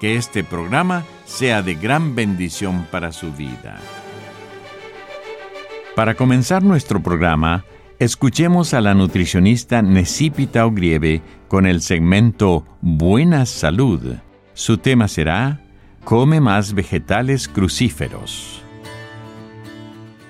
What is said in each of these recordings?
que este programa sea de gran bendición para su vida. Para comenzar nuestro programa, escuchemos a la nutricionista Necipita Ogrieve con el segmento Buena Salud. Su tema será Come más vegetales crucíferos.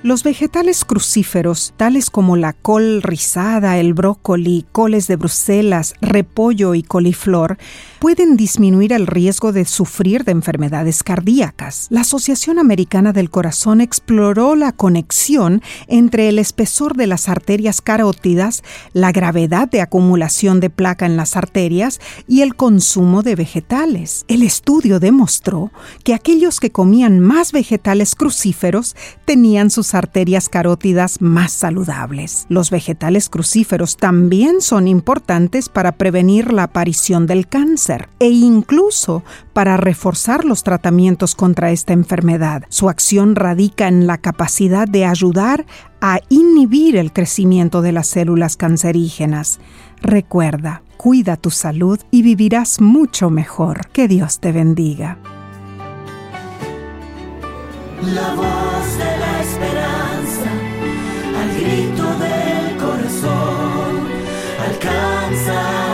Los vegetales crucíferos, tales como la col rizada, el brócoli, coles de Bruselas, repollo y coliflor, pueden disminuir el riesgo de sufrir de enfermedades cardíacas. La Asociación Americana del Corazón exploró la conexión entre el espesor de las arterias carótidas, la gravedad de acumulación de placa en las arterias y el consumo de vegetales. El estudio demostró que aquellos que comían más vegetales crucíferos tenían sus arterias carótidas más saludables. Los vegetales crucíferos también son importantes para prevenir la aparición del cáncer e incluso para reforzar los tratamientos contra esta enfermedad. Su acción radica en la capacidad de ayudar a inhibir el crecimiento de las células cancerígenas. Recuerda, cuida tu salud y vivirás mucho mejor. Que Dios te bendiga. La voz de la esperanza, al grito del corazón, alcanza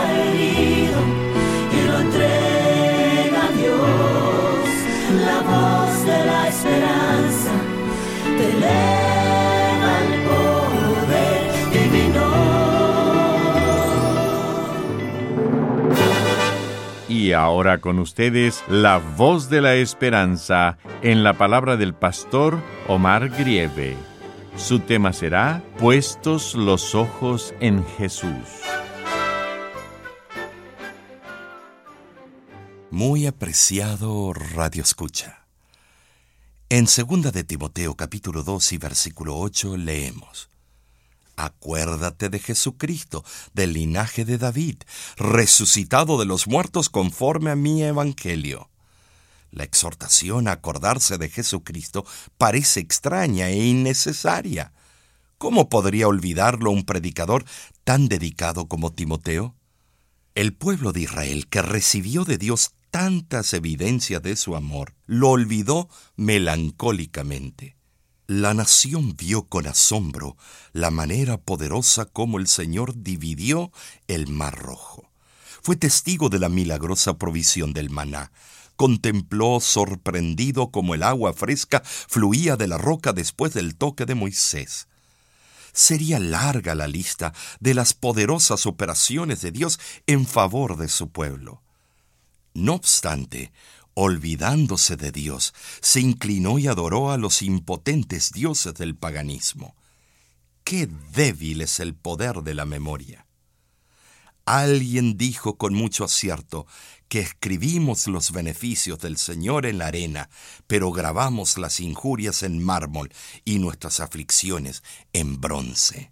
Y ahora con ustedes la voz de la esperanza en la palabra del pastor Omar Grieve. Su tema será Puestos los ojos en Jesús. Muy apreciado Radio Escucha. En 2 de Timoteo capítulo 2 y versículo 8 leemos: Acuérdate de Jesucristo, del linaje de David, resucitado de los muertos conforme a mi evangelio. La exhortación a acordarse de Jesucristo parece extraña e innecesaria. ¿Cómo podría olvidarlo un predicador tan dedicado como Timoteo? El pueblo de Israel, que recibió de Dios tantas evidencias de su amor, lo olvidó melancólicamente. La nación vio con asombro la manera poderosa como el Señor dividió el mar rojo. Fue testigo de la milagrosa provisión del maná. Contempló sorprendido como el agua fresca fluía de la roca después del toque de Moisés. Sería larga la lista de las poderosas operaciones de Dios en favor de su pueblo. No obstante, olvidándose de Dios, se inclinó y adoró a los impotentes dioses del paganismo. Qué débil es el poder de la memoria. Alguien dijo con mucho acierto que escribimos los beneficios del Señor en la arena, pero grabamos las injurias en mármol y nuestras aflicciones en bronce.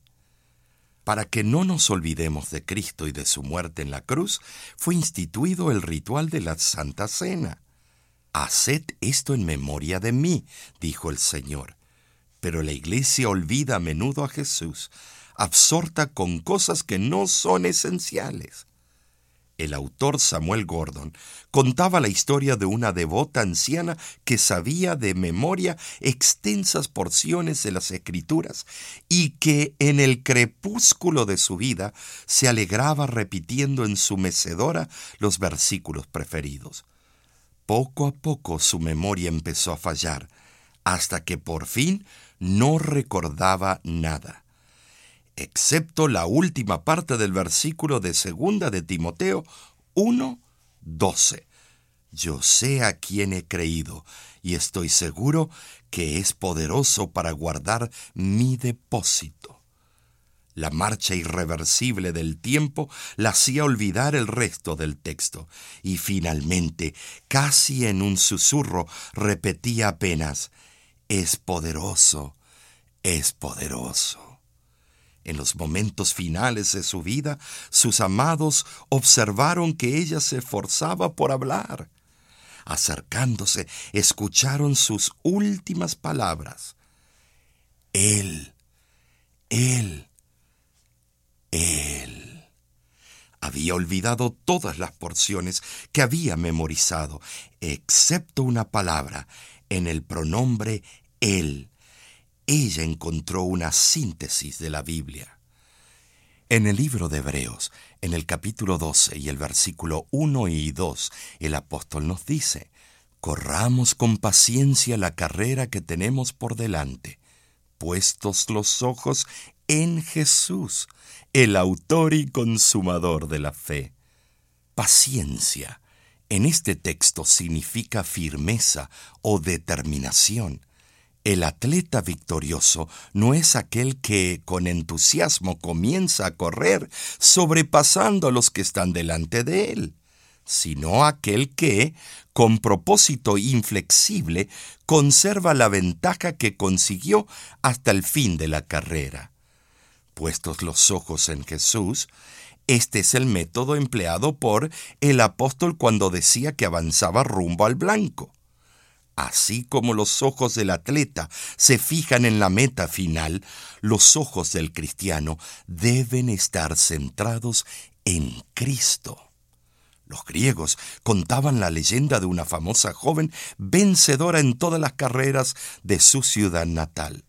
Para que no nos olvidemos de Cristo y de su muerte en la cruz, fue instituido el ritual de la Santa Cena. Haced esto en memoria de mí, dijo el Señor. Pero la iglesia olvida a menudo a Jesús, absorta con cosas que no son esenciales. el autor Samuel Gordon contaba la historia de una devota anciana que sabía de memoria extensas porciones de las escrituras y que en el crepúsculo de su vida se alegraba repitiendo en su mecedora los versículos preferidos. Poco a poco su memoria empezó a fallar, hasta que por fin no recordaba nada excepto la última parte del versículo de segunda de Timoteo 1, 12. Yo sé a quién he creído y estoy seguro que es poderoso para guardar mi depósito. La marcha irreversible del tiempo la hacía olvidar el resto del texto, y finalmente, casi en un susurro, repetía apenas, es poderoso, es poderoso. En los momentos finales de su vida, sus amados observaron que ella se esforzaba por hablar. Acercándose, escucharon sus últimas palabras. Él, él, él. Había olvidado todas las porciones que había memorizado, excepto una palabra en el pronombre él ella encontró una síntesis de la Biblia. En el libro de Hebreos, en el capítulo 12 y el versículo 1 y 2, el apóstol nos dice, Corramos con paciencia la carrera que tenemos por delante, puestos los ojos en Jesús, el autor y consumador de la fe. Paciencia en este texto significa firmeza o determinación. El atleta victorioso no es aquel que con entusiasmo comienza a correr sobrepasando a los que están delante de él, sino aquel que, con propósito inflexible, conserva la ventaja que consiguió hasta el fin de la carrera. Puestos los ojos en Jesús, este es el método empleado por el apóstol cuando decía que avanzaba rumbo al blanco. Así como los ojos del atleta se fijan en la meta final, los ojos del cristiano deben estar centrados en Cristo. Los griegos contaban la leyenda de una famosa joven vencedora en todas las carreras de su ciudad natal.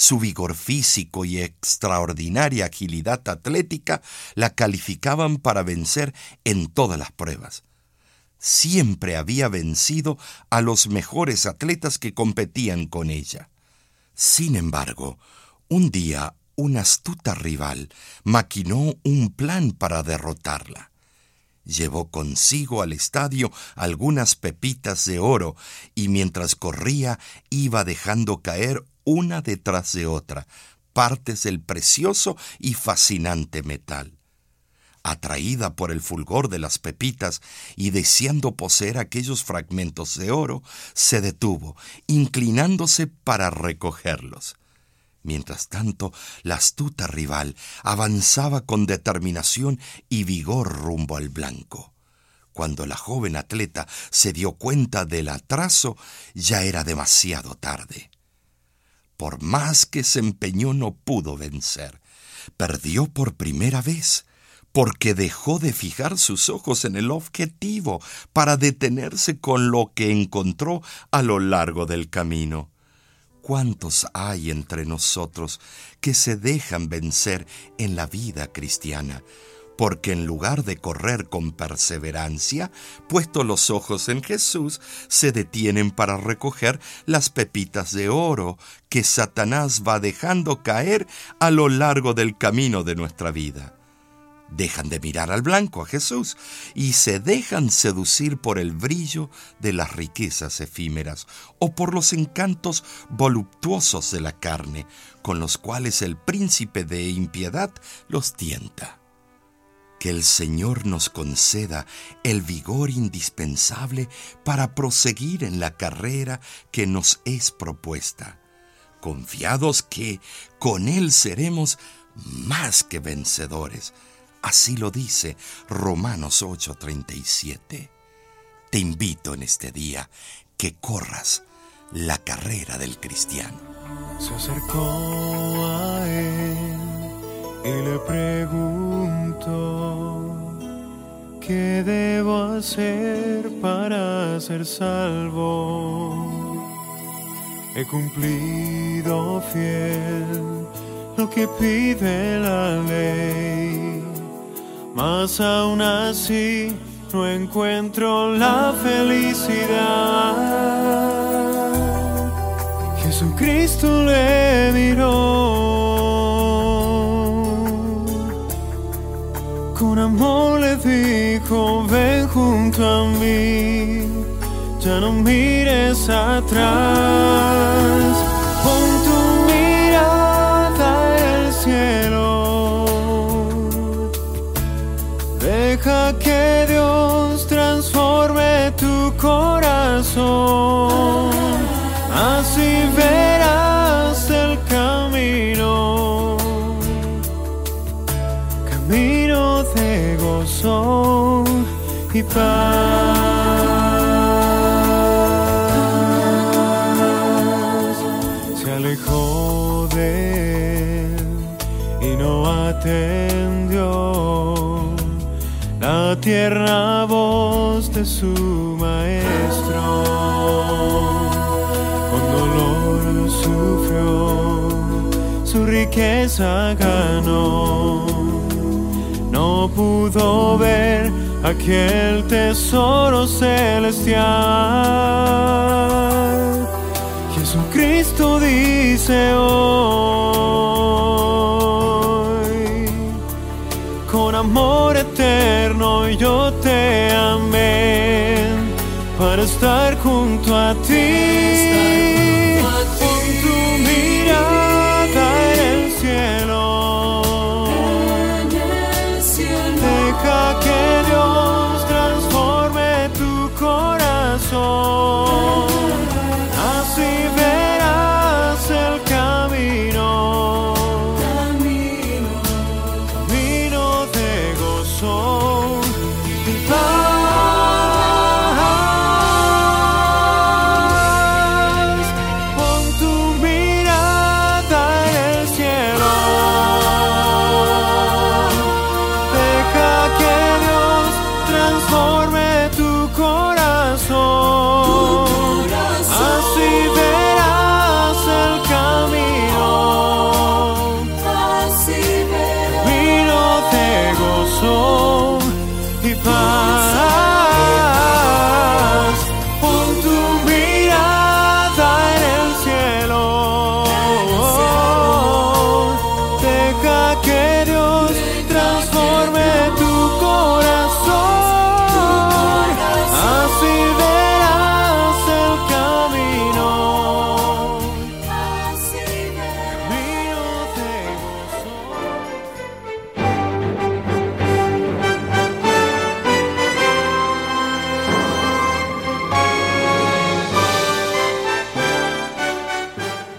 Su vigor físico y extraordinaria agilidad atlética la calificaban para vencer en todas las pruebas siempre había vencido a los mejores atletas que competían con ella. Sin embargo, un día una astuta rival maquinó un plan para derrotarla. Llevó consigo al estadio algunas pepitas de oro y mientras corría iba dejando caer una detrás de otra partes del precioso y fascinante metal atraída por el fulgor de las pepitas y deseando poseer aquellos fragmentos de oro, se detuvo, inclinándose para recogerlos. Mientras tanto, la astuta rival avanzaba con determinación y vigor rumbo al blanco. Cuando la joven atleta se dio cuenta del atraso, ya era demasiado tarde. Por más que se empeñó no pudo vencer. Perdió por primera vez porque dejó de fijar sus ojos en el objetivo para detenerse con lo que encontró a lo largo del camino. ¿Cuántos hay entre nosotros que se dejan vencer en la vida cristiana? Porque en lugar de correr con perseverancia, puesto los ojos en Jesús, se detienen para recoger las pepitas de oro que Satanás va dejando caer a lo largo del camino de nuestra vida dejan de mirar al blanco, a Jesús, y se dejan seducir por el brillo de las riquezas efímeras o por los encantos voluptuosos de la carne, con los cuales el príncipe de impiedad los tienta. Que el Señor nos conceda el vigor indispensable para proseguir en la carrera que nos es propuesta, confiados que con Él seremos más que vencedores, Así lo dice Romanos 8:37. Te invito en este día que corras la carrera del cristiano. Se acercó a él y le preguntó, ¿Qué debo hacer para ser salvo? He cumplido fiel lo que pide la ley, mas aún así no encuentro la felicidad. Jesucristo le miró con amor le dijo, ven junto a mí, ya no mires atrás, pon tu mirada en el cielo, deja que Dios transforme tu corazón, de gozo y paz. Se alejó de él y no atendió la tierna voz de su maestro. Con dolor sufrió, su riqueza ganó. Pudo ver aquel tesoro celestial. Jesucristo dice hoy, con amor eterno yo te amé para estar junto a ti.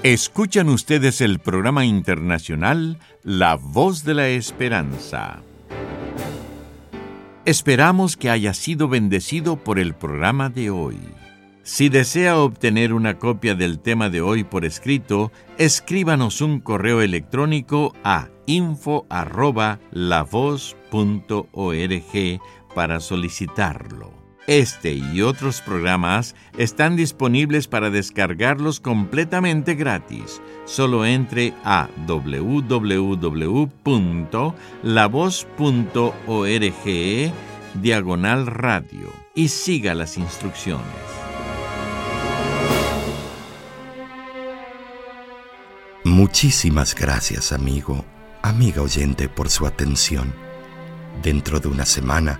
Escuchan ustedes el programa internacional La Voz de la Esperanza. Esperamos que haya sido bendecido por el programa de hoy. Si desea obtener una copia del tema de hoy por escrito, escríbanos un correo electrónico a info@lavoz.org para solicitarlo. Este y otros programas están disponibles para descargarlos completamente gratis. Solo entre a www.lavoz.org diagonal radio y siga las instrucciones. Muchísimas gracias, amigo, amiga oyente, por su atención. Dentro de una semana,